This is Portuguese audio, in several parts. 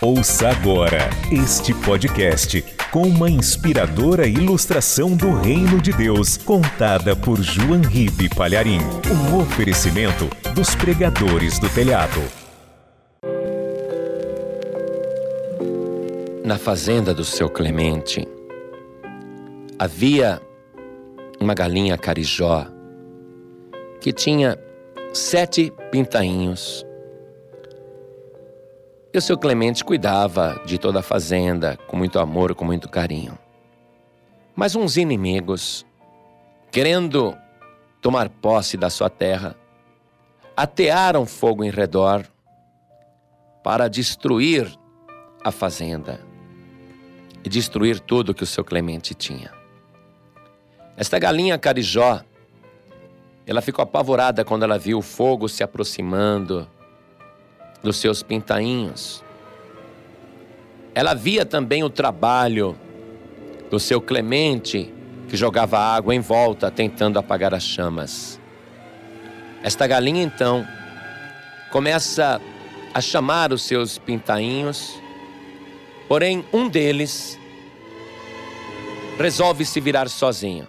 Ouça agora este podcast com uma inspiradora ilustração do Reino de Deus, contada por João Ribe Palharim. Um oferecimento dos pregadores do telhado. Na fazenda do seu Clemente havia uma galinha carijó que tinha sete pintainhos e o seu Clemente cuidava de toda a fazenda com muito amor, com muito carinho. Mas uns inimigos, querendo tomar posse da sua terra, atearam fogo em redor para destruir a fazenda e destruir tudo que o seu Clemente tinha. Esta galinha carijó, ela ficou apavorada quando ela viu o fogo se aproximando dos seus pintainhos. Ela via também o trabalho do seu Clemente, que jogava água em volta, tentando apagar as chamas. Esta galinha, então, começa a chamar os seus pintainhos, porém, um deles resolve se virar sozinho.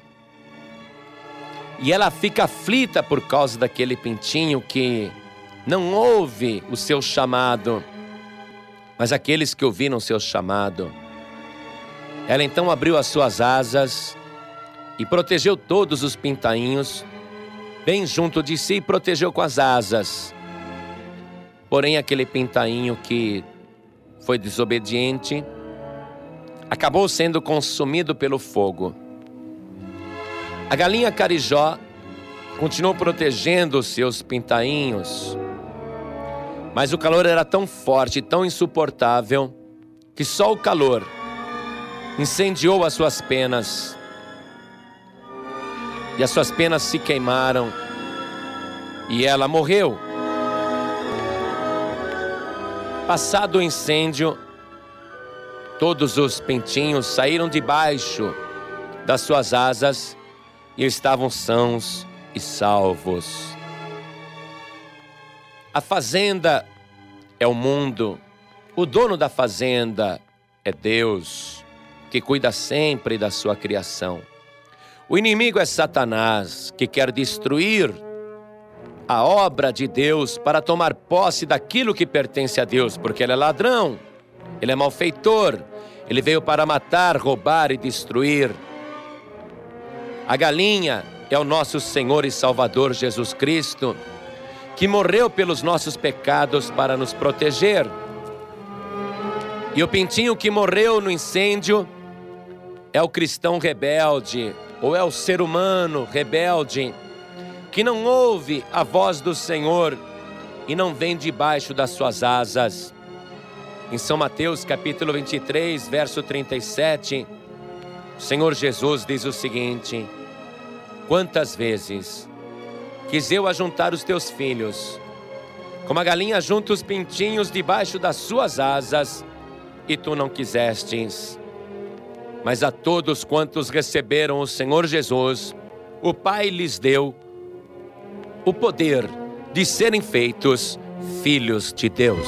E ela fica aflita por causa daquele pintinho que não ouve o seu chamado, mas aqueles que ouviram o seu chamado. Ela então abriu as suas asas e protegeu todos os pintainhos, bem junto de si, e protegeu com as asas. Porém, aquele pintainho que foi desobediente acabou sendo consumido pelo fogo. A galinha carijó continuou protegendo os seus pintainhos mas o calor era tão forte, tão insuportável, que só o calor incendiou as suas penas. E as suas penas se queimaram. E ela morreu. Passado o incêndio, todos os pentinhos saíram debaixo das suas asas e estavam sãos e salvos. A fazenda é o mundo, o dono da fazenda é Deus, que cuida sempre da sua criação. O inimigo é Satanás, que quer destruir a obra de Deus para tomar posse daquilo que pertence a Deus, porque ele é ladrão, ele é malfeitor, ele veio para matar, roubar e destruir. A galinha é o nosso Senhor e Salvador Jesus Cristo que morreu pelos nossos pecados para nos proteger. E o pintinho que morreu no incêndio é o cristão rebelde, ou é o ser humano rebelde, que não ouve a voz do Senhor e não vem debaixo das suas asas. Em São Mateus capítulo 23, verso 37, o Senhor Jesus diz o seguinte: Quantas vezes quis eu ajuntar os teus filhos, como a galinha junta os pintinhos debaixo das suas asas, e tu não quisestes. Mas a todos quantos receberam o Senhor Jesus, o Pai lhes deu o poder de serem feitos filhos de Deus.